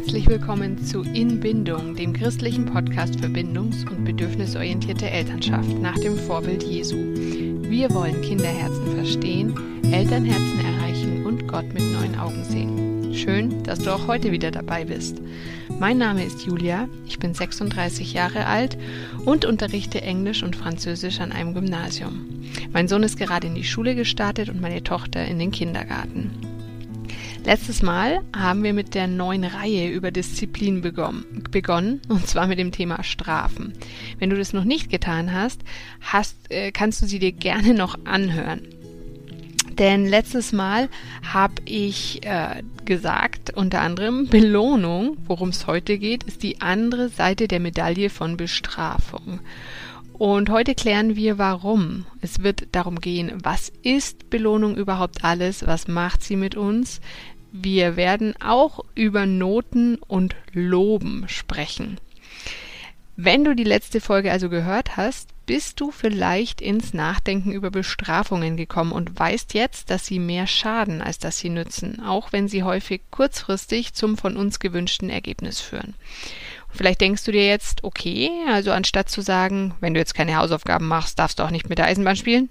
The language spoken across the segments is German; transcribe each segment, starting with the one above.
Herzlich willkommen zu Inbindung, dem christlichen Podcast für bindungs- und bedürfnisorientierte Elternschaft nach dem Vorbild Jesu. Wir wollen Kinderherzen verstehen, Elternherzen erreichen und Gott mit neuen Augen sehen. Schön, dass du auch heute wieder dabei bist. Mein Name ist Julia, ich bin 36 Jahre alt und unterrichte Englisch und Französisch an einem Gymnasium. Mein Sohn ist gerade in die Schule gestartet und meine Tochter in den Kindergarten. Letztes Mal haben wir mit der neuen Reihe über Disziplin begonnen, und zwar mit dem Thema Strafen. Wenn du das noch nicht getan hast, hast äh, kannst du sie dir gerne noch anhören. Denn letztes Mal habe ich äh, gesagt, unter anderem Belohnung, worum es heute geht, ist die andere Seite der Medaille von Bestrafung. Und heute klären wir, warum. Es wird darum gehen, was ist Belohnung überhaupt alles? Was macht sie mit uns? Wir werden auch über Noten und Loben sprechen. Wenn du die letzte Folge also gehört hast, bist du vielleicht ins Nachdenken über Bestrafungen gekommen und weißt jetzt, dass sie mehr schaden, als dass sie nützen, auch wenn sie häufig kurzfristig zum von uns gewünschten Ergebnis führen. Vielleicht denkst du dir jetzt, okay, also anstatt zu sagen, wenn du jetzt keine Hausaufgaben machst, darfst du auch nicht mit der Eisenbahn spielen,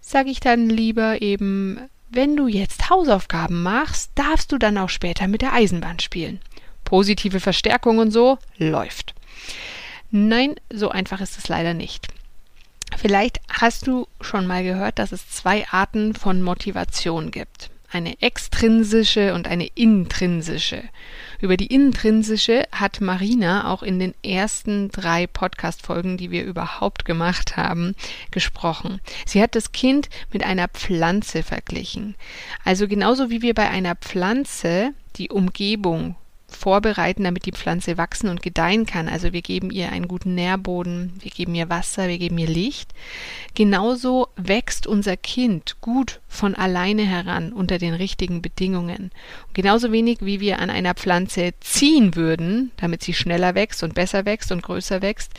sage ich dann lieber eben, wenn du jetzt Hausaufgaben machst, darfst du dann auch später mit der Eisenbahn spielen. Positive Verstärkung und so läuft. Nein, so einfach ist es leider nicht. Vielleicht hast du schon mal gehört, dass es zwei Arten von Motivation gibt eine extrinsische und eine intrinsische. Über die intrinsische hat Marina auch in den ersten drei Podcast-Folgen, die wir überhaupt gemacht haben, gesprochen. Sie hat das Kind mit einer Pflanze verglichen. Also genauso wie wir bei einer Pflanze die Umgebung vorbereiten, damit die Pflanze wachsen und gedeihen kann. Also wir geben ihr einen guten Nährboden, wir geben ihr Wasser, wir geben ihr Licht. Genauso wächst unser Kind gut von alleine heran unter den richtigen Bedingungen. Und genauso wenig wie wir an einer Pflanze ziehen würden, damit sie schneller wächst und besser wächst und größer wächst.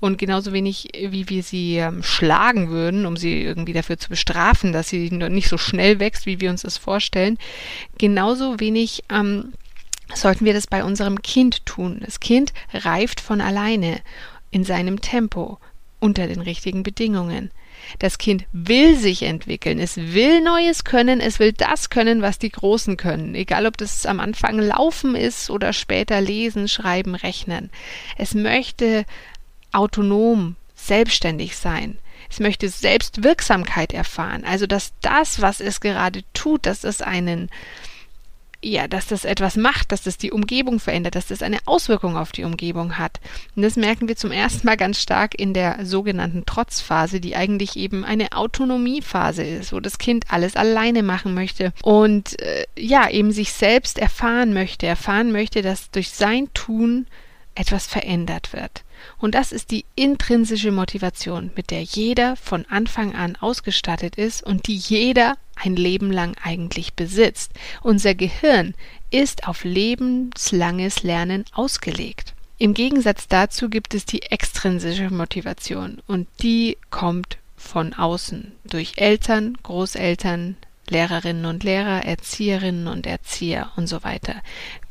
Und genauso wenig wie wir sie ähm, schlagen würden, um sie irgendwie dafür zu bestrafen, dass sie nicht so schnell wächst, wie wir uns das vorstellen. Genauso wenig ähm, sollten wir das bei unserem Kind tun. Das Kind reift von alleine in seinem Tempo unter den richtigen Bedingungen. Das Kind will sich entwickeln, es will Neues können, es will das können, was die Großen können, egal ob das am Anfang Laufen ist oder später Lesen, Schreiben, Rechnen. Es möchte autonom, selbstständig sein. Es möchte Selbstwirksamkeit erfahren, also dass das, was es gerade tut, dass es einen ja, dass das etwas macht, dass das die Umgebung verändert, dass das eine Auswirkung auf die Umgebung hat. Und das merken wir zum ersten Mal ganz stark in der sogenannten Trotzphase, die eigentlich eben eine Autonomiephase ist, wo das Kind alles alleine machen möchte und äh, ja, eben sich selbst erfahren möchte, erfahren möchte, dass durch sein Tun etwas verändert wird. Und das ist die intrinsische Motivation, mit der jeder von Anfang an ausgestattet ist und die jeder ein Leben lang eigentlich besitzt. Unser Gehirn ist auf lebenslanges Lernen ausgelegt. Im Gegensatz dazu gibt es die extrinsische Motivation und die kommt von außen durch Eltern, Großeltern, Lehrerinnen und Lehrer, Erzieherinnen und Erzieher und so weiter,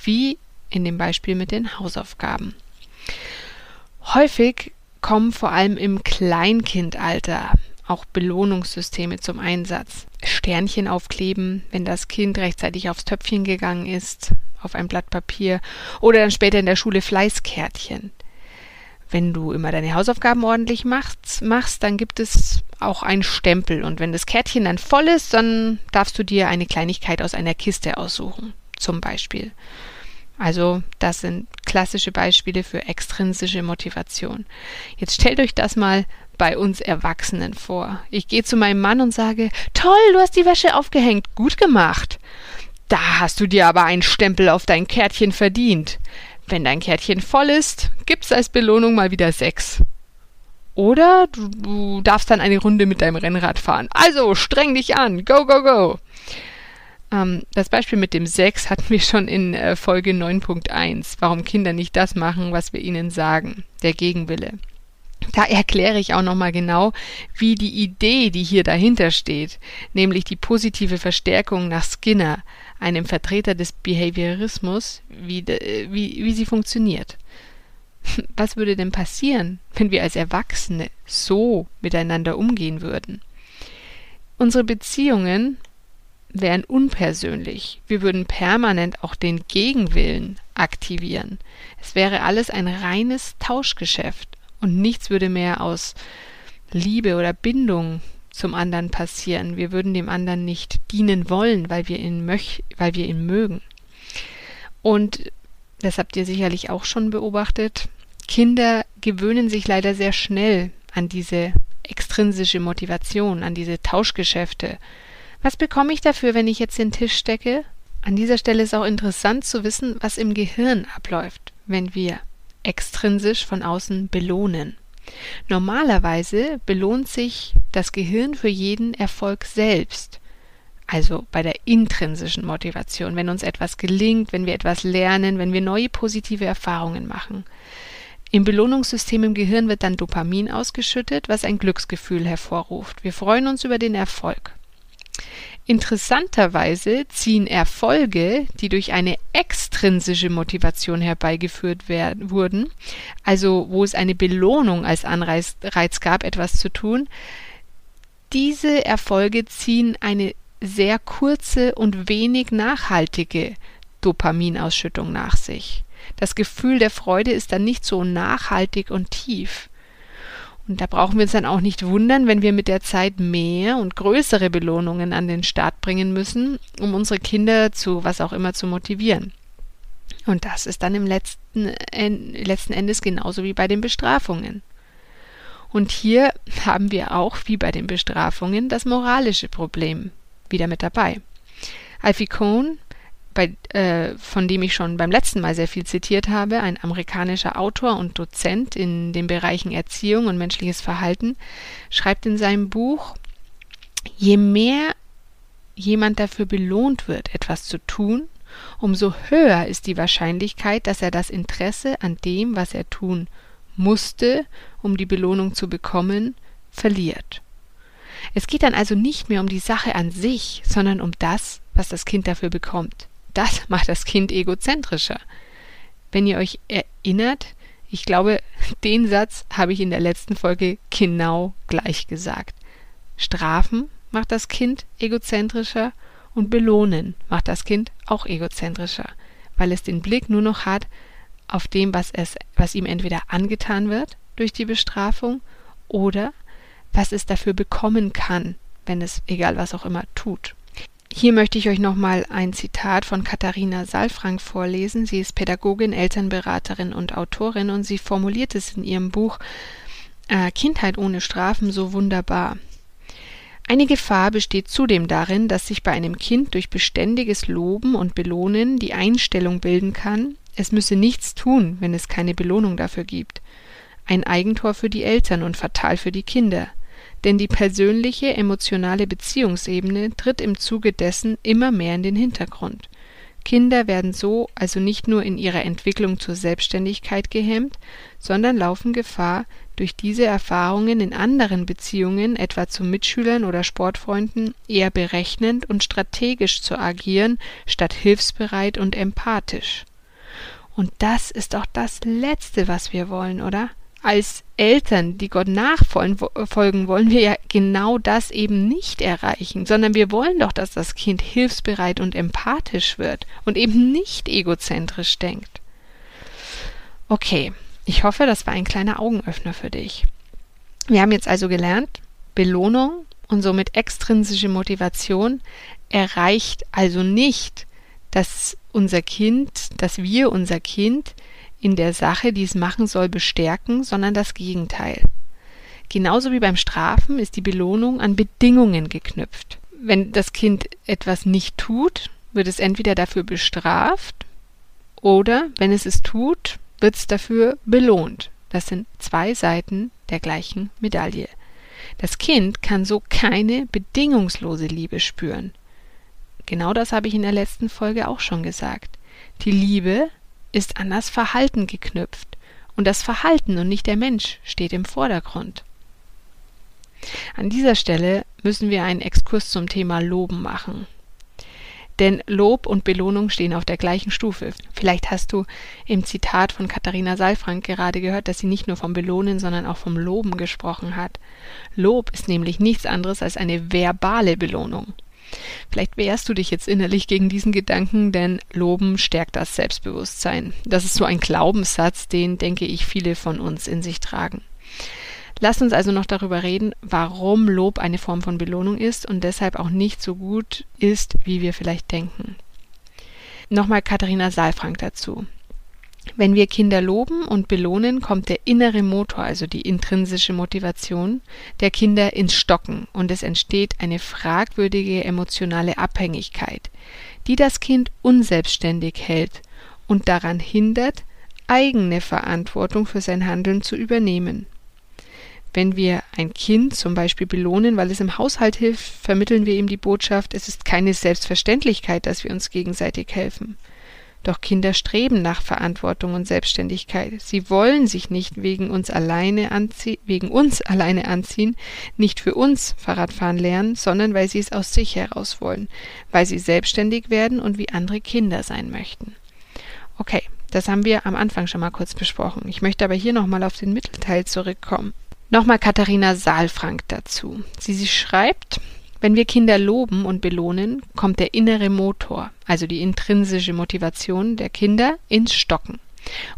wie in dem Beispiel mit den Hausaufgaben. Häufig kommen vor allem im Kleinkindalter auch Belohnungssysteme zum Einsatz. Sternchen aufkleben, wenn das Kind rechtzeitig aufs Töpfchen gegangen ist, auf ein Blatt Papier oder dann später in der Schule Fleißkärtchen. Wenn du immer deine Hausaufgaben ordentlich machst, machst, dann gibt es auch einen Stempel und wenn das Kärtchen dann voll ist, dann darfst du dir eine Kleinigkeit aus einer Kiste aussuchen, zum Beispiel. Also das sind klassische Beispiele für extrinsische Motivation. Jetzt stellt euch das mal bei uns Erwachsenen vor. Ich gehe zu meinem Mann und sage, toll, du hast die Wäsche aufgehängt, gut gemacht. Da hast du dir aber einen Stempel auf dein Kärtchen verdient. Wenn dein Kärtchen voll ist, gibt's als Belohnung mal wieder sechs. Oder du, du darfst dann eine Runde mit deinem Rennrad fahren. Also streng dich an, go, go, go. Ähm, das Beispiel mit dem Sex hatten wir schon in äh, Folge 9.1, warum Kinder nicht das machen, was wir ihnen sagen, der Gegenwille. Da erkläre ich auch nochmal genau, wie die Idee, die hier dahinter steht, nämlich die positive Verstärkung nach Skinner, einem Vertreter des Behaviorismus, wie, wie, wie sie funktioniert. Was würde denn passieren, wenn wir als Erwachsene so miteinander umgehen würden? Unsere Beziehungen wären unpersönlich. Wir würden permanent auch den Gegenwillen aktivieren. Es wäre alles ein reines Tauschgeschäft und nichts würde mehr aus Liebe oder Bindung zum anderen passieren. Wir würden dem anderen nicht dienen wollen, weil wir ihn möch weil wir ihn mögen. Und das habt ihr sicherlich auch schon beobachtet. Kinder gewöhnen sich leider sehr schnell an diese extrinsische Motivation, an diese Tauschgeschäfte. Was bekomme ich dafür, wenn ich jetzt den Tisch stecke? An dieser Stelle ist auch interessant zu wissen, was im Gehirn abläuft, wenn wir extrinsisch von außen belohnen. Normalerweise belohnt sich das Gehirn für jeden Erfolg selbst. Also bei der intrinsischen Motivation, wenn uns etwas gelingt, wenn wir etwas lernen, wenn wir neue positive Erfahrungen machen. Im Belohnungssystem im Gehirn wird dann Dopamin ausgeschüttet, was ein Glücksgefühl hervorruft. Wir freuen uns über den Erfolg. Interessanterweise ziehen Erfolge, die durch eine extrinsische Motivation herbeigeführt wurden, also wo es eine Belohnung als Anreiz gab, etwas zu tun, diese Erfolge ziehen eine sehr kurze und wenig nachhaltige Dopaminausschüttung nach sich. Das Gefühl der Freude ist dann nicht so nachhaltig und tief. Und da brauchen wir uns dann auch nicht wundern, wenn wir mit der Zeit mehr und größere Belohnungen an den Start bringen müssen, um unsere Kinder zu was auch immer zu motivieren. Und das ist dann im letzten, letzten Endes genauso wie bei den Bestrafungen. Und hier haben wir auch, wie bei den Bestrafungen, das moralische Problem wieder mit dabei. Alfie Cohn bei, äh, von dem ich schon beim letzten Mal sehr viel zitiert habe, ein amerikanischer Autor und Dozent in den Bereichen Erziehung und menschliches Verhalten, schreibt in seinem Buch, je mehr jemand dafür belohnt wird, etwas zu tun, umso höher ist die Wahrscheinlichkeit, dass er das Interesse an dem, was er tun musste, um die Belohnung zu bekommen, verliert. Es geht dann also nicht mehr um die Sache an sich, sondern um das, was das Kind dafür bekommt das macht das Kind egozentrischer. Wenn ihr euch erinnert, ich glaube, den Satz habe ich in der letzten Folge genau gleich gesagt. Strafen macht das Kind egozentrischer und belohnen macht das Kind auch egozentrischer, weil es den Blick nur noch hat auf dem, was es, was ihm entweder angetan wird durch die Bestrafung oder was es dafür bekommen kann, wenn es egal was auch immer tut. Hier möchte ich euch nochmal ein Zitat von Katharina Saalfrank vorlesen. Sie ist Pädagogin, Elternberaterin und Autorin und sie formuliert es in ihrem Buch äh, Kindheit ohne Strafen so wunderbar. Eine Gefahr besteht zudem darin, dass sich bei einem Kind durch beständiges Loben und Belohnen die Einstellung bilden kann, es müsse nichts tun, wenn es keine Belohnung dafür gibt. Ein Eigentor für die Eltern und fatal für die Kinder denn die persönliche emotionale Beziehungsebene tritt im Zuge dessen immer mehr in den Hintergrund. Kinder werden so also nicht nur in ihrer Entwicklung zur Selbstständigkeit gehemmt, sondern laufen Gefahr, durch diese Erfahrungen in anderen Beziehungen, etwa zu Mitschülern oder Sportfreunden, eher berechnend und strategisch zu agieren, statt hilfsbereit und empathisch. Und das ist doch das Letzte, was wir wollen, oder? Als Eltern, die Gott nachfolgen wollen, wir ja genau das eben nicht erreichen, sondern wir wollen doch, dass das Kind hilfsbereit und empathisch wird und eben nicht egozentrisch denkt. Okay, ich hoffe, das war ein kleiner Augenöffner für dich. Wir haben jetzt also gelernt, Belohnung und somit extrinsische Motivation erreicht also nicht, dass unser Kind, dass wir unser Kind in der Sache, die es machen soll, bestärken, sondern das Gegenteil. Genauso wie beim Strafen ist die Belohnung an Bedingungen geknüpft. Wenn das Kind etwas nicht tut, wird es entweder dafür bestraft oder, wenn es es tut, wird es dafür belohnt. Das sind zwei Seiten der gleichen Medaille. Das Kind kann so keine bedingungslose Liebe spüren. Genau das habe ich in der letzten Folge auch schon gesagt. Die Liebe ist an das Verhalten geknüpft, und das Verhalten und nicht der Mensch steht im Vordergrund. An dieser Stelle müssen wir einen Exkurs zum Thema Loben machen. Denn Lob und Belohnung stehen auf der gleichen Stufe. Vielleicht hast du im Zitat von Katharina Saalfrank gerade gehört, dass sie nicht nur vom Belohnen, sondern auch vom Loben gesprochen hat. Lob ist nämlich nichts anderes als eine verbale Belohnung. Vielleicht wehrst du dich jetzt innerlich gegen diesen Gedanken, denn Loben stärkt das Selbstbewusstsein. Das ist so ein Glaubenssatz, den, denke ich, viele von uns in sich tragen. Lass uns also noch darüber reden, warum Lob eine Form von Belohnung ist und deshalb auch nicht so gut ist, wie wir vielleicht denken. Nochmal Katharina Saalfrank dazu. Wenn wir Kinder loben und belohnen, kommt der innere Motor, also die intrinsische Motivation der Kinder ins Stocken und es entsteht eine fragwürdige emotionale Abhängigkeit, die das Kind unselbstständig hält und daran hindert, eigene Verantwortung für sein Handeln zu übernehmen. Wenn wir ein Kind zum Beispiel belohnen, weil es im Haushalt hilft, vermitteln wir ihm die Botschaft, es ist keine Selbstverständlichkeit, dass wir uns gegenseitig helfen. Doch Kinder streben nach Verantwortung und Selbstständigkeit. Sie wollen sich nicht wegen uns alleine anziehen, wegen uns alleine anziehen, nicht für uns Fahrradfahren lernen, sondern weil sie es aus sich heraus wollen, weil sie selbstständig werden und wie andere Kinder sein möchten. Okay, das haben wir am Anfang schon mal kurz besprochen. Ich möchte aber hier nochmal auf den Mittelteil zurückkommen. Nochmal Katharina Saalfrank dazu. Sie, sie schreibt, wenn wir Kinder loben und belohnen, kommt der innere Motor, also die intrinsische Motivation der Kinder, ins Stocken.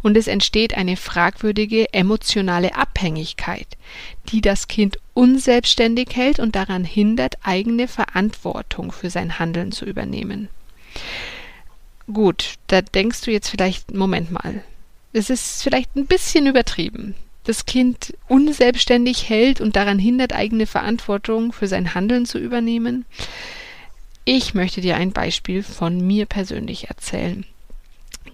Und es entsteht eine fragwürdige emotionale Abhängigkeit, die das Kind unselbstständig hält und daran hindert, eigene Verantwortung für sein Handeln zu übernehmen. Gut, da denkst du jetzt vielleicht, Moment mal, es ist vielleicht ein bisschen übertrieben das Kind unselbstständig hält und daran hindert, eigene Verantwortung für sein Handeln zu übernehmen? Ich möchte dir ein Beispiel von mir persönlich erzählen.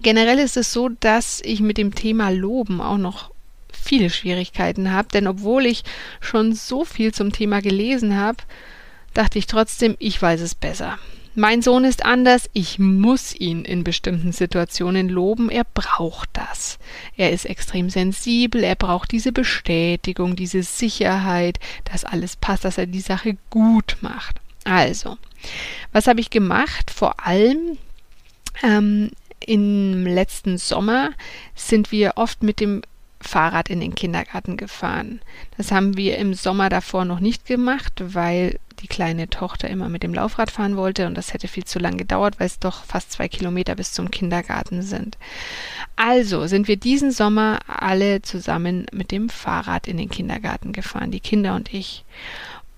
Generell ist es so, dass ich mit dem Thema Loben auch noch viele Schwierigkeiten habe, denn obwohl ich schon so viel zum Thema gelesen habe, dachte ich trotzdem, ich weiß es besser. Mein Sohn ist anders, ich muss ihn in bestimmten Situationen loben, er braucht das. Er ist extrem sensibel, er braucht diese Bestätigung, diese Sicherheit, dass alles passt, dass er die Sache gut macht. Also, was habe ich gemacht? Vor allem ähm, im letzten Sommer sind wir oft mit dem Fahrrad in den Kindergarten gefahren. Das haben wir im Sommer davor noch nicht gemacht, weil die kleine Tochter immer mit dem Laufrad fahren wollte und das hätte viel zu lang gedauert, weil es doch fast zwei Kilometer bis zum Kindergarten sind. Also sind wir diesen Sommer alle zusammen mit dem Fahrrad in den Kindergarten gefahren, die Kinder und ich.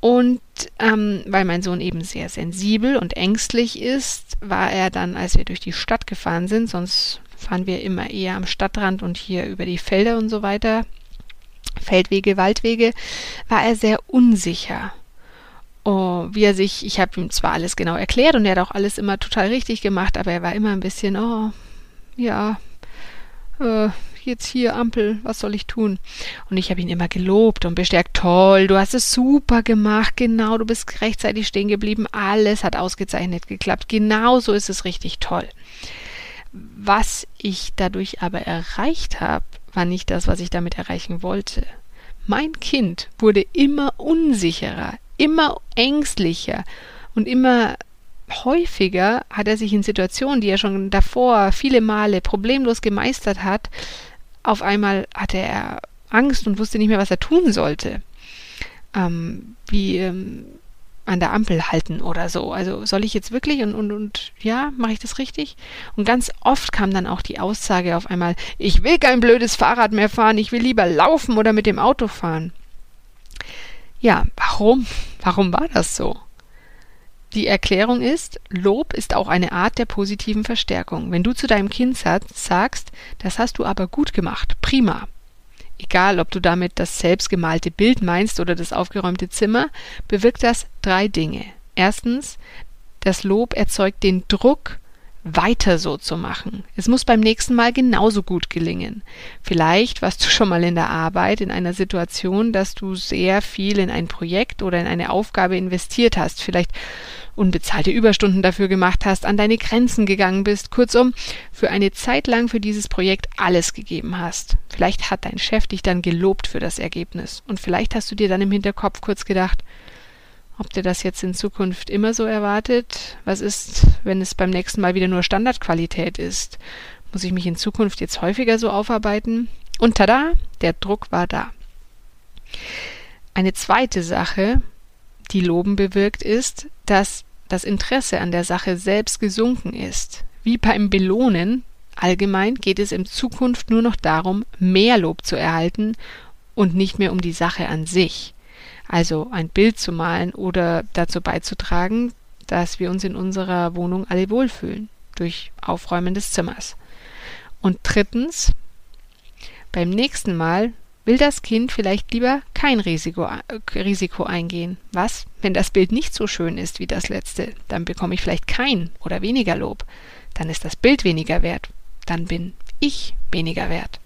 Und ähm, weil mein Sohn eben sehr sensibel und ängstlich ist, war er dann, als wir durch die Stadt gefahren sind, sonst fahren wir immer eher am Stadtrand und hier über die Felder und so weiter, Feldwege, Waldwege, war er sehr unsicher oh, wie er sich, ich habe ihm zwar alles genau erklärt und er hat auch alles immer total richtig gemacht, aber er war immer ein bisschen, oh, ja, äh, jetzt hier Ampel, was soll ich tun? Und ich habe ihn immer gelobt und bestärkt, toll, du hast es super gemacht, genau, du bist rechtzeitig stehen geblieben, alles hat ausgezeichnet geklappt, genau so ist es richtig toll. Was ich dadurch aber erreicht habe, war nicht das, was ich damit erreichen wollte. Mein Kind wurde immer unsicherer, immer ängstlicher und immer häufiger hat er sich in Situationen, die er schon davor viele Male problemlos gemeistert hat, auf einmal hatte er Angst und wusste nicht mehr, was er tun sollte. Ähm, wie ähm, an der Ampel halten oder so. Also soll ich jetzt wirklich und, und, und ja, mache ich das richtig? Und ganz oft kam dann auch die Aussage auf einmal, ich will kein blödes Fahrrad mehr fahren, ich will lieber laufen oder mit dem Auto fahren. Ja, warum? Warum war das so? Die Erklärung ist, Lob ist auch eine Art der positiven Verstärkung. Wenn du zu deinem Kind sagst, das hast du aber gut gemacht, prima. Egal, ob du damit das selbstgemalte Bild meinst oder das aufgeräumte Zimmer, bewirkt das drei Dinge. Erstens, das Lob erzeugt den Druck, weiter so zu machen. Es muss beim nächsten Mal genauso gut gelingen. Vielleicht warst du schon mal in der Arbeit in einer Situation, dass du sehr viel in ein Projekt oder in eine Aufgabe investiert hast, vielleicht unbezahlte Überstunden dafür gemacht hast, an deine Grenzen gegangen bist, kurzum, für eine Zeit lang für dieses Projekt alles gegeben hast. Vielleicht hat dein Chef dich dann gelobt für das Ergebnis und vielleicht hast du dir dann im Hinterkopf kurz gedacht, ob dir das jetzt in Zukunft immer so erwartet. Was ist, wenn es beim nächsten Mal wieder nur Standardqualität ist? Muss ich mich in Zukunft jetzt häufiger so aufarbeiten? Und tada, der Druck war da. Eine zweite Sache, die Loben bewirkt, ist, dass das Interesse an der Sache selbst gesunken ist. Wie beim Belohnen allgemein geht es in Zukunft nur noch darum, mehr Lob zu erhalten und nicht mehr um die Sache an sich. Also ein Bild zu malen oder dazu beizutragen, dass wir uns in unserer Wohnung alle wohlfühlen durch Aufräumen des Zimmers. Und drittens, beim nächsten Mal will das Kind vielleicht lieber kein Risiko, äh, Risiko eingehen. Was, wenn das Bild nicht so schön ist wie das letzte? Dann bekomme ich vielleicht kein oder weniger Lob. Dann ist das Bild weniger wert. Dann bin ich weniger wert.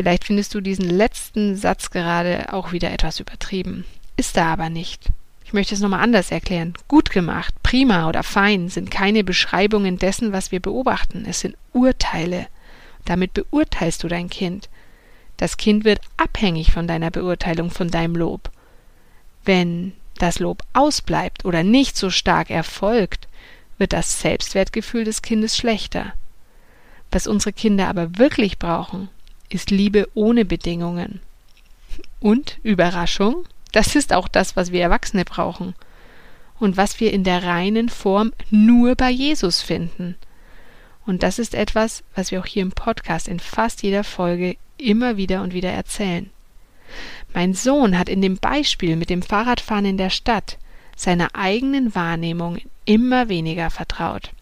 Vielleicht findest du diesen letzten Satz gerade auch wieder etwas übertrieben. Ist er aber nicht. Ich möchte es nochmal anders erklären. Gut gemacht, prima oder fein sind keine Beschreibungen dessen, was wir beobachten. Es sind Urteile. Damit beurteilst du dein Kind. Das Kind wird abhängig von deiner Beurteilung, von deinem Lob. Wenn das Lob ausbleibt oder nicht so stark erfolgt, wird das Selbstwertgefühl des Kindes schlechter. Was unsere Kinder aber wirklich brauchen, ist Liebe ohne Bedingungen. Und Überraschung, das ist auch das, was wir Erwachsene brauchen und was wir in der reinen Form nur bei Jesus finden. Und das ist etwas, was wir auch hier im Podcast in fast jeder Folge immer wieder und wieder erzählen. Mein Sohn hat in dem Beispiel mit dem Fahrradfahren in der Stadt seiner eigenen Wahrnehmung immer weniger vertraut.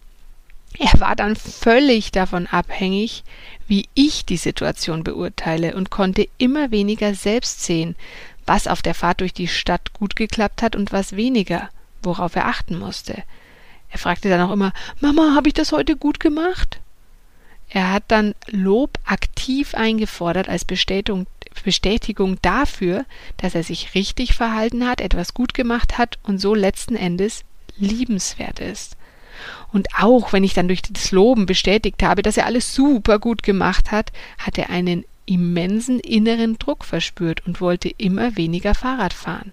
Er war dann völlig davon abhängig, wie ich die Situation beurteile und konnte immer weniger selbst sehen, was auf der Fahrt durch die Stadt gut geklappt hat und was weniger, worauf er achten musste. Er fragte dann auch immer Mama, habe ich das heute gut gemacht? Er hat dann Lob aktiv eingefordert als Bestätigung, Bestätigung dafür, dass er sich richtig verhalten hat, etwas gut gemacht hat und so letzten Endes liebenswert ist. Und auch wenn ich dann durch das Loben bestätigt habe, dass er alles super gut gemacht hat, hat er einen immensen inneren Druck verspürt und wollte immer weniger Fahrrad fahren.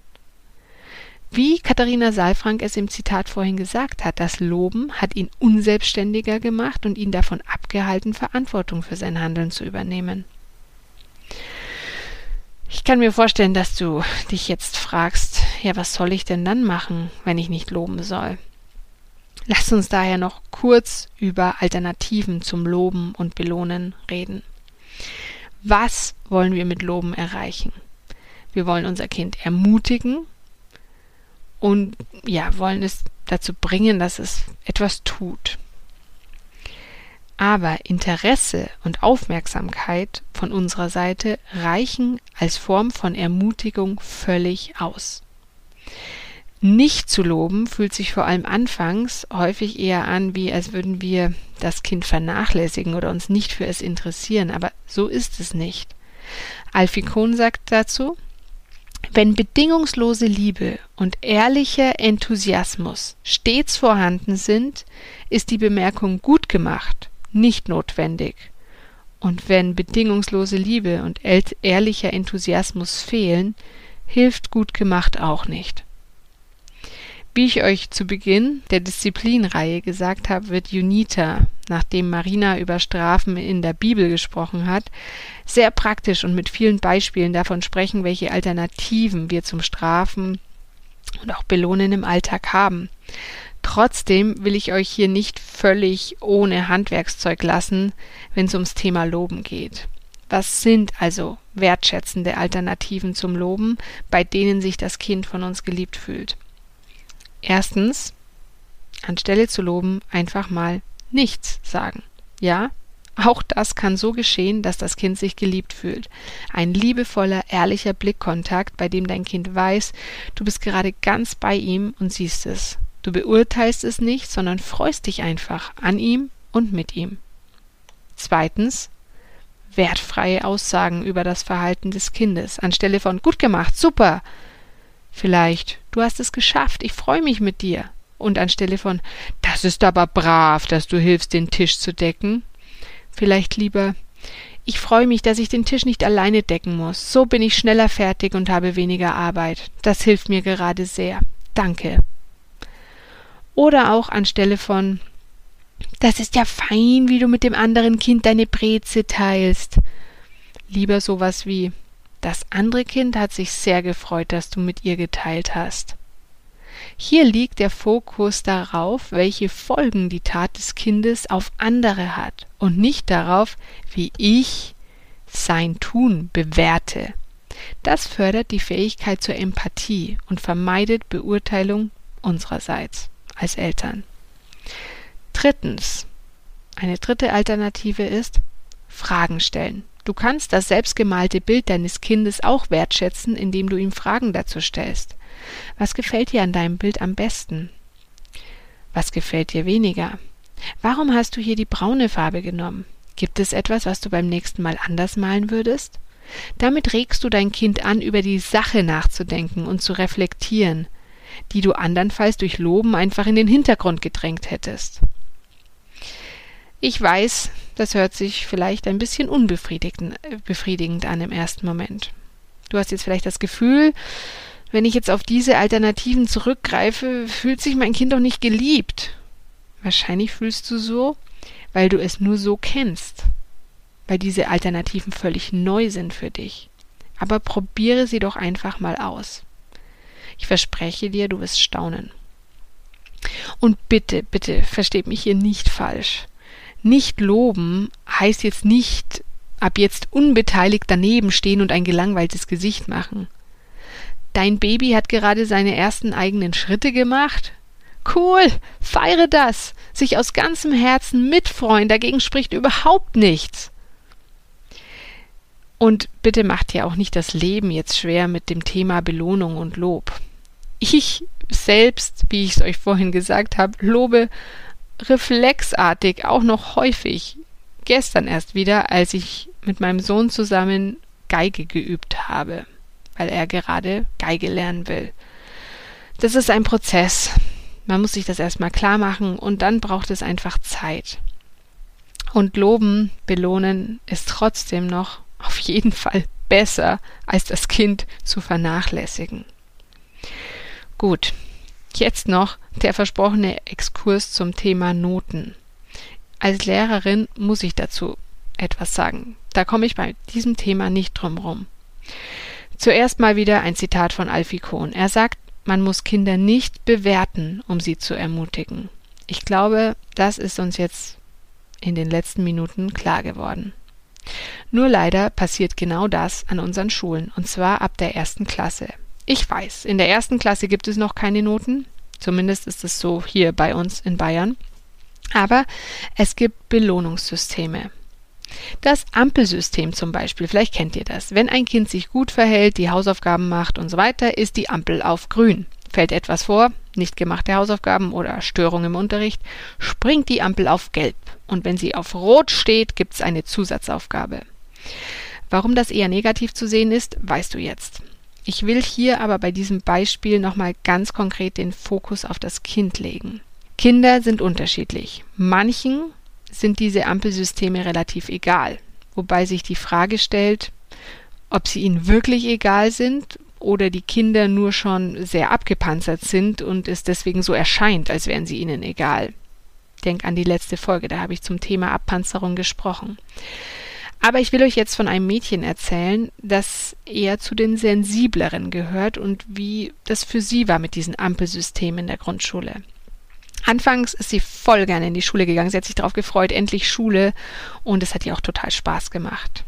Wie Katharina Saalfrank es im Zitat vorhin gesagt hat, das Loben hat ihn unselbstständiger gemacht und ihn davon abgehalten, Verantwortung für sein Handeln zu übernehmen. Ich kann mir vorstellen, dass du dich jetzt fragst, ja, was soll ich denn dann machen, wenn ich nicht loben soll? Lass uns daher noch kurz über Alternativen zum Loben und Belohnen reden. Was wollen wir mit Loben erreichen? Wir wollen unser Kind ermutigen und ja, wollen es dazu bringen, dass es etwas tut. Aber Interesse und Aufmerksamkeit von unserer Seite reichen als Form von Ermutigung völlig aus. Nicht zu loben fühlt sich vor allem anfangs häufig eher an, wie als würden wir das Kind vernachlässigen oder uns nicht für es interessieren, aber so ist es nicht. Alfie Kohn sagt dazu, wenn bedingungslose Liebe und ehrlicher Enthusiasmus stets vorhanden sind, ist die Bemerkung gut gemacht nicht notwendig. Und wenn bedingungslose Liebe und ehrlicher Enthusiasmus fehlen, hilft gut gemacht auch nicht. Wie ich euch zu Beginn der Disziplinreihe gesagt habe, wird Junita, nachdem Marina über Strafen in der Bibel gesprochen hat, sehr praktisch und mit vielen Beispielen davon sprechen, welche Alternativen wir zum Strafen und auch Belohnen im Alltag haben. Trotzdem will ich euch hier nicht völlig ohne Handwerkszeug lassen, wenn es ums Thema Loben geht. Was sind also wertschätzende Alternativen zum Loben, bei denen sich das Kind von uns geliebt fühlt? Erstens, anstelle zu loben, einfach mal nichts sagen. Ja, auch das kann so geschehen, dass das Kind sich geliebt fühlt. Ein liebevoller, ehrlicher Blickkontakt, bei dem dein Kind weiß, du bist gerade ganz bei ihm und siehst es. Du beurteilst es nicht, sondern freust dich einfach an ihm und mit ihm. Zweitens, wertfreie Aussagen über das Verhalten des Kindes, anstelle von gut gemacht, super. Vielleicht, du hast es geschafft, ich freue mich mit dir. Und anstelle von das ist aber brav, dass du hilfst, den Tisch zu decken, vielleicht lieber Ich freue mich, dass ich den Tisch nicht alleine decken muss. So bin ich schneller fertig und habe weniger Arbeit. Das hilft mir gerade sehr. Danke. Oder auch anstelle von Das ist ja fein, wie du mit dem anderen Kind deine Breze teilst. Lieber sowas wie Das andere Kind hat sich sehr gefreut, dass du mit ihr geteilt hast. Hier liegt der Fokus darauf, welche Folgen die Tat des Kindes auf andere hat und nicht darauf, wie ich sein Tun bewerte. Das fördert die Fähigkeit zur Empathie und vermeidet Beurteilung unsererseits als Eltern. Drittens. Eine dritte Alternative ist Fragen stellen. Du kannst das selbstgemalte Bild deines Kindes auch wertschätzen, indem du ihm Fragen dazu stellst. Was gefällt dir an deinem Bild am besten? Was gefällt dir weniger? Warum hast du hier die braune Farbe genommen? Gibt es etwas, was du beim nächsten Mal anders malen würdest? Damit regst du dein Kind an, über die Sache nachzudenken und zu reflektieren, die du andernfalls durch Loben einfach in den Hintergrund gedrängt hättest. Ich weiß, das hört sich vielleicht ein bisschen unbefriedigend an im ersten Moment. Du hast jetzt vielleicht das Gefühl, wenn ich jetzt auf diese Alternativen zurückgreife, fühlt sich mein Kind doch nicht geliebt. Wahrscheinlich fühlst du so, weil du es nur so kennst, weil diese Alternativen völlig neu sind für dich. Aber probiere sie doch einfach mal aus. Ich verspreche dir, du wirst staunen. Und bitte, bitte, versteht mich hier nicht falsch. Nicht loben heißt jetzt nicht ab jetzt unbeteiligt daneben stehen und ein gelangweiltes Gesicht machen. Dein Baby hat gerade seine ersten eigenen Schritte gemacht? Cool, feiere das. Sich aus ganzem Herzen mitfreuen, dagegen spricht überhaupt nichts. Und bitte macht ja auch nicht das Leben jetzt schwer mit dem Thema Belohnung und Lob. Ich selbst, wie ich es euch vorhin gesagt habe, lobe reflexartig auch noch häufig. Gestern erst wieder, als ich mit meinem Sohn zusammen Geige geübt habe weil er gerade Geige lernen will. Das ist ein Prozess. Man muss sich das erstmal klar machen und dann braucht es einfach Zeit. Und loben, belohnen ist trotzdem noch auf jeden Fall besser, als das Kind zu vernachlässigen. Gut, jetzt noch der versprochene Exkurs zum Thema Noten. Als Lehrerin muss ich dazu etwas sagen. Da komme ich bei diesem Thema nicht drum rum. Zuerst mal wieder ein Zitat von Alfie Kohn. Er sagt, man muss Kinder nicht bewerten, um sie zu ermutigen. Ich glaube, das ist uns jetzt in den letzten Minuten klar geworden. Nur leider passiert genau das an unseren Schulen, und zwar ab der ersten Klasse. Ich weiß, in der ersten Klasse gibt es noch keine Noten, zumindest ist es so hier bei uns in Bayern, aber es gibt Belohnungssysteme. Das Ampelsystem zum Beispiel, vielleicht kennt ihr das. Wenn ein Kind sich gut verhält, die Hausaufgaben macht und so weiter, ist die Ampel auf grün. Fällt etwas vor, nicht gemachte Hausaufgaben oder Störung im Unterricht, springt die Ampel auf gelb. Und wenn sie auf rot steht, gibt es eine Zusatzaufgabe. Warum das eher negativ zu sehen ist, weißt du jetzt. Ich will hier aber bei diesem Beispiel nochmal ganz konkret den Fokus auf das Kind legen. Kinder sind unterschiedlich. Manchen sind diese Ampelsysteme relativ egal, wobei sich die Frage stellt, ob sie ihnen wirklich egal sind oder die Kinder nur schon sehr abgepanzert sind und es deswegen so erscheint, als wären sie ihnen egal. Denk an die letzte Folge, da habe ich zum Thema Abpanzerung gesprochen. Aber ich will euch jetzt von einem Mädchen erzählen, das eher zu den sensibleren gehört und wie das für sie war mit diesen Ampelsystemen in der Grundschule. Anfangs ist sie voll gerne in die Schule gegangen. Sie hat sich darauf gefreut, endlich Schule. Und es hat ihr auch total Spaß gemacht.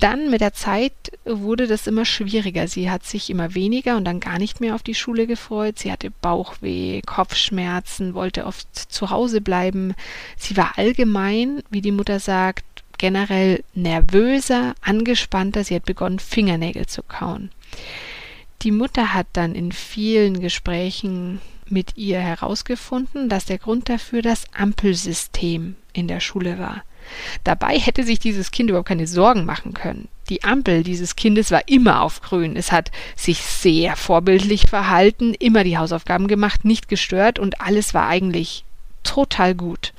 Dann mit der Zeit wurde das immer schwieriger. Sie hat sich immer weniger und dann gar nicht mehr auf die Schule gefreut. Sie hatte Bauchweh, Kopfschmerzen, wollte oft zu Hause bleiben. Sie war allgemein, wie die Mutter sagt, generell nervöser, angespannter. Sie hat begonnen, Fingernägel zu kauen. Die Mutter hat dann in vielen Gesprächen mit ihr herausgefunden, dass der Grund dafür das Ampelsystem in der Schule war. Dabei hätte sich dieses Kind überhaupt keine Sorgen machen können. Die Ampel dieses Kindes war immer auf grün. Es hat sich sehr vorbildlich verhalten, immer die Hausaufgaben gemacht, nicht gestört und alles war eigentlich total gut.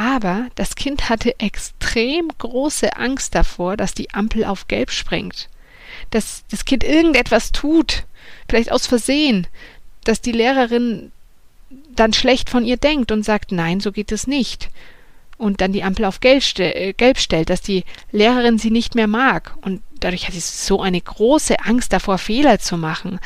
Aber das Kind hatte extrem große Angst davor, dass die Ampel auf Gelb springt. Dass das Kind irgendetwas tut, vielleicht aus Versehen, dass die Lehrerin dann schlecht von ihr denkt und sagt, nein, so geht es nicht. Und dann die Ampel auf Gelb, äh, gelb stellt, dass die Lehrerin sie nicht mehr mag. Und dadurch hat sie so eine große Angst davor, Fehler zu machen.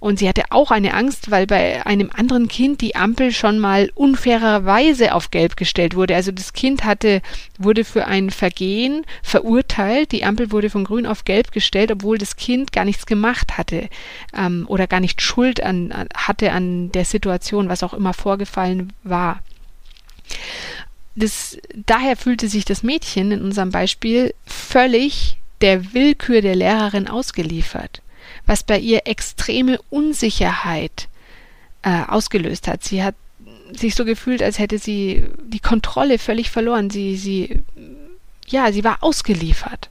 Und sie hatte auch eine Angst, weil bei einem anderen Kind die Ampel schon mal unfairerweise auf Gelb gestellt wurde. Also das Kind hatte, wurde für ein Vergehen verurteilt. Die Ampel wurde von Grün auf Gelb gestellt, obwohl das Kind gar nichts gemacht hatte ähm, oder gar nicht Schuld an, hatte an der Situation, was auch immer vorgefallen war. Das, daher fühlte sich das Mädchen in unserem Beispiel völlig der Willkür der Lehrerin ausgeliefert was bei ihr extreme Unsicherheit äh, ausgelöst hat. Sie hat sich so gefühlt, als hätte sie die Kontrolle völlig verloren. Sie, sie, ja, sie war ausgeliefert.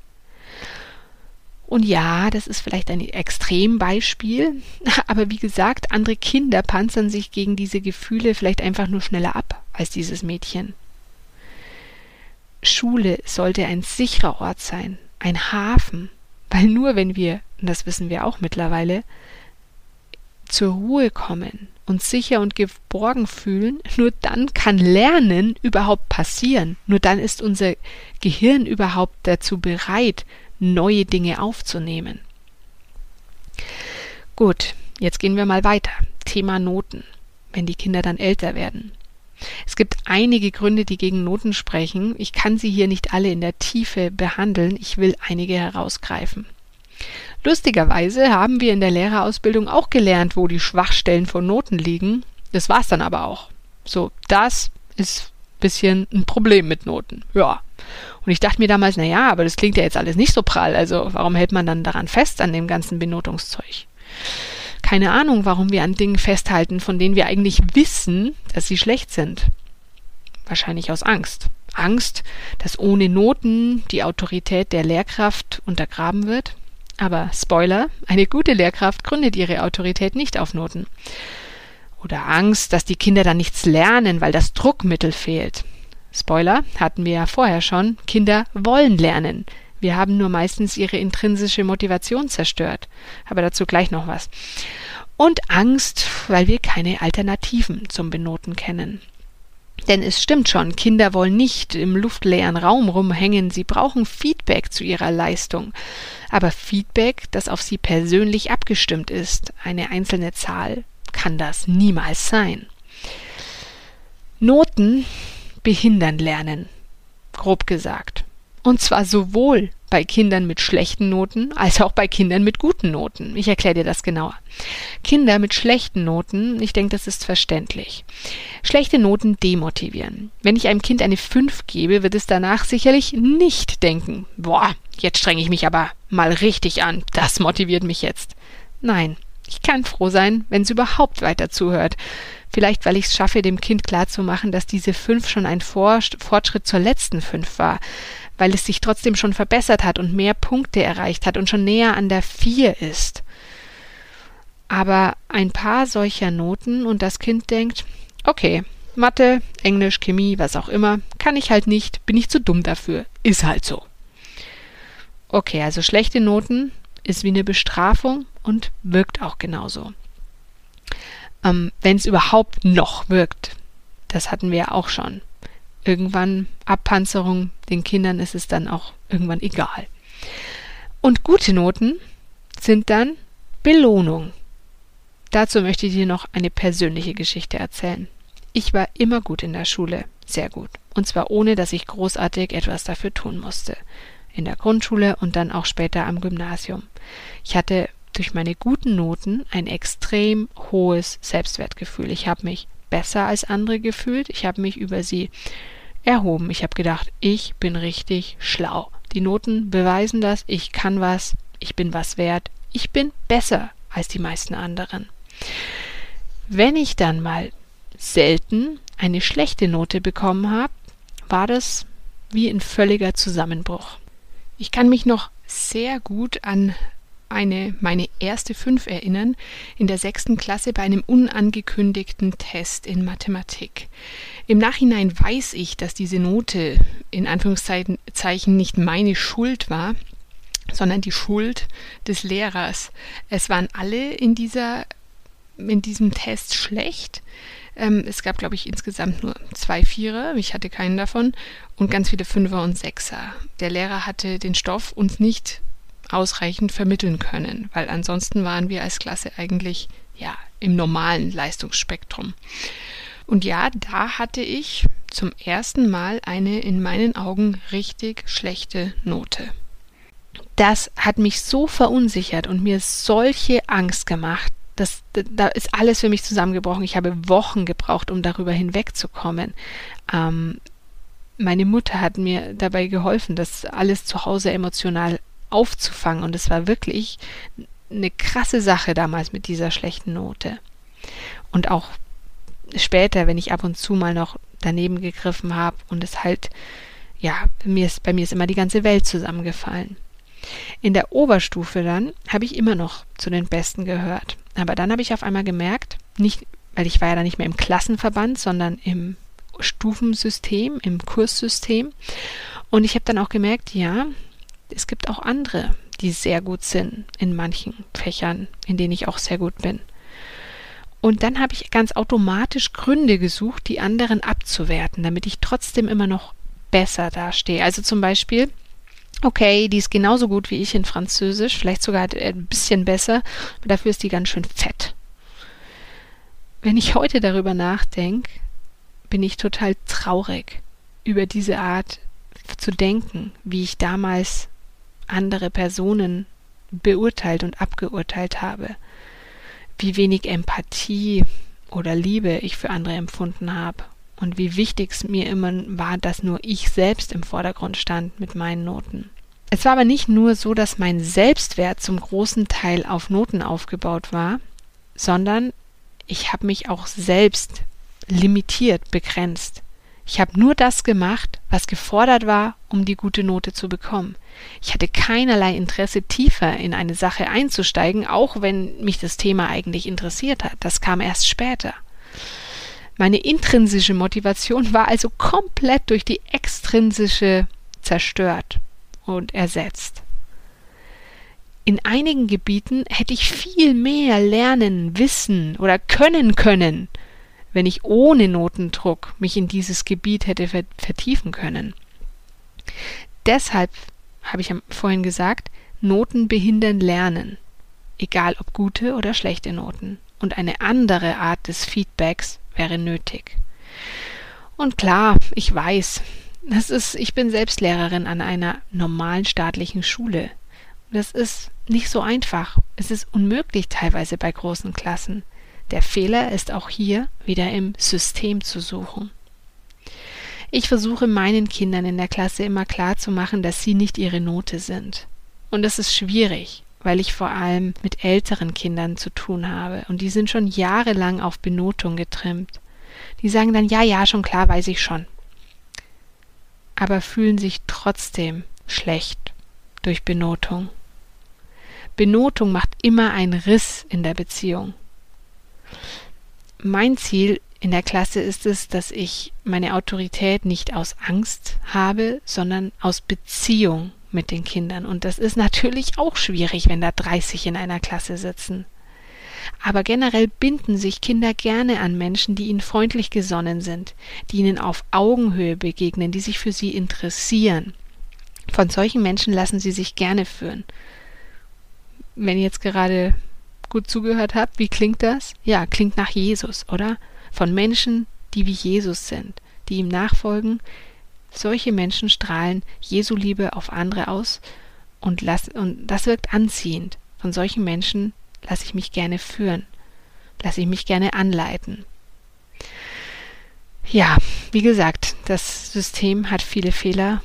Und ja, das ist vielleicht ein Extrembeispiel, aber wie gesagt, andere Kinder panzern sich gegen diese Gefühle vielleicht einfach nur schneller ab als dieses Mädchen. Schule sollte ein sicherer Ort sein, ein Hafen, weil nur wenn wir und das wissen wir auch mittlerweile, zur Ruhe kommen, uns sicher und geborgen fühlen, nur dann kann Lernen überhaupt passieren. Nur dann ist unser Gehirn überhaupt dazu bereit, neue Dinge aufzunehmen. Gut, jetzt gehen wir mal weiter. Thema Noten, wenn die Kinder dann älter werden. Es gibt einige Gründe, die gegen Noten sprechen. Ich kann sie hier nicht alle in der Tiefe behandeln. Ich will einige herausgreifen. Lustigerweise haben wir in der Lehrerausbildung auch gelernt, wo die Schwachstellen von Noten liegen. Das war's dann aber auch. So, das ist ein bisschen ein Problem mit Noten. Ja. Und ich dachte mir damals, na ja, aber das klingt ja jetzt alles nicht so prall. Also, warum hält man dann daran fest an dem ganzen Benotungszeug? Keine Ahnung, warum wir an Dingen festhalten, von denen wir eigentlich wissen, dass sie schlecht sind. Wahrscheinlich aus Angst. Angst, dass ohne Noten die Autorität der Lehrkraft untergraben wird aber Spoiler, eine gute Lehrkraft gründet ihre Autorität nicht auf Noten. Oder Angst, dass die Kinder dann nichts lernen, weil das Druckmittel fehlt. Spoiler hatten wir ja vorher schon, Kinder wollen lernen. Wir haben nur meistens ihre intrinsische Motivation zerstört. Aber dazu gleich noch was. Und Angst, weil wir keine Alternativen zum Benoten kennen. Denn es stimmt schon, Kinder wollen nicht im luftleeren Raum rumhängen, sie brauchen Feedback zu ihrer Leistung. Aber Feedback, das auf sie persönlich abgestimmt ist, eine einzelne Zahl, kann das niemals sein. Noten behindern Lernen, grob gesagt. Und zwar sowohl bei Kindern mit schlechten Noten als auch bei Kindern mit guten Noten. Ich erkläre dir das genauer. Kinder mit schlechten Noten, ich denke, das ist verständlich. Schlechte Noten demotivieren. Wenn ich einem Kind eine 5 gebe, wird es danach sicherlich nicht denken, boah, jetzt strenge ich mich aber mal richtig an, das motiviert mich jetzt. Nein, ich kann froh sein, wenn es überhaupt weiter zuhört. Vielleicht, weil ich es schaffe, dem Kind klarzumachen, dass diese 5 schon ein Fortschritt zur letzten 5 war weil es sich trotzdem schon verbessert hat und mehr Punkte erreicht hat und schon näher an der vier ist. Aber ein paar solcher Noten und das Kind denkt, okay, Mathe, Englisch, Chemie, was auch immer, kann ich halt nicht, bin ich zu dumm dafür, ist halt so. Okay, also schlechte Noten ist wie eine Bestrafung und wirkt auch genauso. Ähm, Wenn es überhaupt noch wirkt, das hatten wir ja auch schon irgendwann Abpanzerung, den Kindern ist es dann auch irgendwann egal. Und gute Noten sind dann Belohnung. Dazu möchte ich dir noch eine persönliche Geschichte erzählen. Ich war immer gut in der Schule, sehr gut, und zwar ohne, dass ich großartig etwas dafür tun musste. In der Grundschule und dann auch später am Gymnasium. Ich hatte durch meine guten Noten ein extrem hohes Selbstwertgefühl. Ich habe mich besser als andere gefühlt, ich habe mich über sie erhoben. Ich habe gedacht, ich bin richtig schlau. Die Noten beweisen das, ich kann was, ich bin was wert, ich bin besser als die meisten anderen. Wenn ich dann mal selten eine schlechte Note bekommen habe, war das wie ein völliger Zusammenbruch. Ich kann mich noch sehr gut an eine meine erste Fünf erinnern, in der sechsten Klasse bei einem unangekündigten Test in Mathematik. Im Nachhinein weiß ich, dass diese Note in Anführungszeichen nicht meine Schuld war, sondern die Schuld des Lehrers. Es waren alle in dieser in diesem Test schlecht. Ähm, es gab, glaube ich, insgesamt nur zwei Vierer, ich hatte keinen davon, und ganz viele Fünfer und Sechser. Der Lehrer hatte den Stoff uns nicht ausreichend vermitteln können, weil ansonsten waren wir als Klasse eigentlich ja im normalen Leistungsspektrum. Und ja, da hatte ich zum ersten Mal eine in meinen Augen richtig schlechte Note. Das hat mich so verunsichert und mir solche Angst gemacht, das, da ist alles für mich zusammengebrochen. Ich habe Wochen gebraucht, um darüber hinwegzukommen. Ähm, meine Mutter hat mir dabei geholfen, das alles zu Hause emotional aufzufangen. Und es war wirklich eine krasse Sache damals mit dieser schlechten Note. Und auch später, wenn ich ab und zu mal noch daneben gegriffen habe und es halt, ja, mir ist, bei mir ist immer die ganze Welt zusammengefallen. In der Oberstufe dann habe ich immer noch zu den Besten gehört. Aber dann habe ich auf einmal gemerkt, nicht, weil ich war ja dann nicht mehr im Klassenverband, sondern im Stufensystem, im Kurssystem. Und ich habe dann auch gemerkt, ja, es gibt auch andere, die sehr gut sind in manchen Fächern, in denen ich auch sehr gut bin. Und dann habe ich ganz automatisch Gründe gesucht, die anderen abzuwerten, damit ich trotzdem immer noch besser dastehe. Also zum Beispiel, okay, die ist genauso gut wie ich in Französisch, vielleicht sogar ein bisschen besser, aber dafür ist die ganz schön fett. Wenn ich heute darüber nachdenke, bin ich total traurig über diese Art zu denken, wie ich damals andere Personen beurteilt und abgeurteilt habe, wie wenig Empathie oder Liebe ich für andere empfunden habe und wie wichtig es mir immer war, dass nur ich selbst im Vordergrund stand mit meinen Noten. Es war aber nicht nur so, dass mein Selbstwert zum großen Teil auf Noten aufgebaut war, sondern ich habe mich auch selbst limitiert, begrenzt. Ich habe nur das gemacht, was gefordert war, um die gute Note zu bekommen. Ich hatte keinerlei Interesse, tiefer in eine Sache einzusteigen, auch wenn mich das Thema eigentlich interessiert hat. Das kam erst später. Meine intrinsische Motivation war also komplett durch die extrinsische zerstört und ersetzt. In einigen Gebieten hätte ich viel mehr lernen, wissen oder können können, wenn ich ohne Notendruck mich in dieses Gebiet hätte vertiefen können. Deshalb habe ich vorhin gesagt, Noten behindern Lernen, egal ob gute oder schlechte Noten. Und eine andere Art des Feedbacks wäre nötig. Und klar, ich weiß, das ist, ich bin selbst Lehrerin an einer normalen staatlichen Schule. Das ist nicht so einfach. Es ist unmöglich teilweise bei großen Klassen. Der Fehler ist auch hier wieder im System zu suchen. Ich versuche meinen Kindern in der Klasse immer klar zu machen, dass sie nicht ihre Note sind. Und das ist schwierig, weil ich vor allem mit älteren Kindern zu tun habe und die sind schon jahrelang auf Benotung getrimmt. Die sagen dann, ja, ja, schon klar, weiß ich schon. Aber fühlen sich trotzdem schlecht durch Benotung. Benotung macht immer einen Riss in der Beziehung. Mein Ziel in der Klasse ist es, dass ich meine Autorität nicht aus Angst habe, sondern aus Beziehung mit den Kindern. Und das ist natürlich auch schwierig, wenn da 30 in einer Klasse sitzen. Aber generell binden sich Kinder gerne an Menschen, die ihnen freundlich gesonnen sind, die ihnen auf Augenhöhe begegnen, die sich für sie interessieren. Von solchen Menschen lassen sie sich gerne führen. Wenn jetzt gerade gut zugehört habt, wie klingt das? Ja, klingt nach Jesus, oder? Von Menschen, die wie Jesus sind, die ihm nachfolgen. Solche Menschen strahlen Jesu Liebe auf andere aus und, las, und das wirkt anziehend. Von solchen Menschen lasse ich mich gerne führen, lasse ich mich gerne anleiten. Ja, wie gesagt, das System hat viele Fehler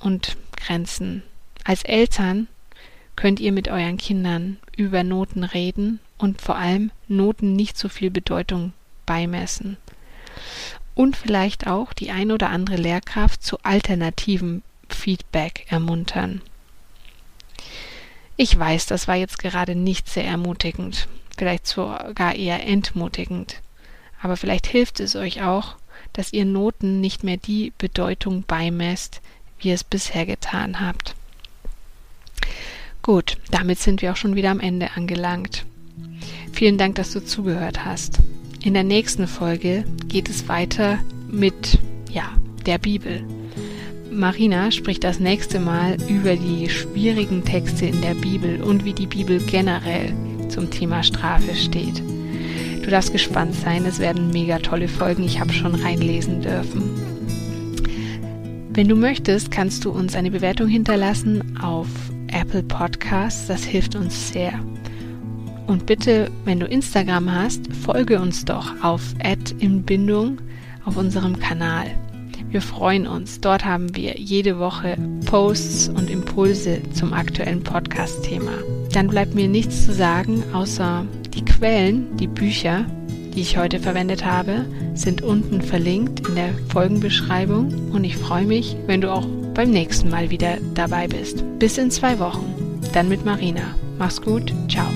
und Grenzen. Als Eltern könnt ihr mit euren Kindern über Noten reden und vor allem Noten nicht so viel Bedeutung beimessen. Und vielleicht auch die ein oder andere Lehrkraft zu alternativen Feedback ermuntern. Ich weiß, das war jetzt gerade nicht sehr ermutigend, vielleicht sogar eher entmutigend. Aber vielleicht hilft es euch auch, dass ihr Noten nicht mehr die Bedeutung beimesst, wie ihr es bisher getan habt. Gut, damit sind wir auch schon wieder am Ende angelangt. Vielen Dank, dass du zugehört hast. In der nächsten Folge geht es weiter mit, ja, der Bibel. Marina spricht das nächste Mal über die schwierigen Texte in der Bibel und wie die Bibel generell zum Thema Strafe steht. Du darfst gespannt sein, es werden mega tolle Folgen, ich habe schon reinlesen dürfen. Wenn du möchtest, kannst du uns eine Bewertung hinterlassen auf Apple Podcasts, das hilft uns sehr. Und bitte, wenn du Instagram hast, folge uns doch auf @inbindung auf unserem Kanal. Wir freuen uns. Dort haben wir jede Woche Posts und Impulse zum aktuellen Podcast-Thema. Dann bleibt mir nichts zu sagen, außer die Quellen, die Bücher, die ich heute verwendet habe, sind unten verlinkt in der Folgenbeschreibung und ich freue mich, wenn du auch beim nächsten Mal wieder dabei bist. Bis in zwei Wochen. Dann mit Marina. Mach's gut. Ciao.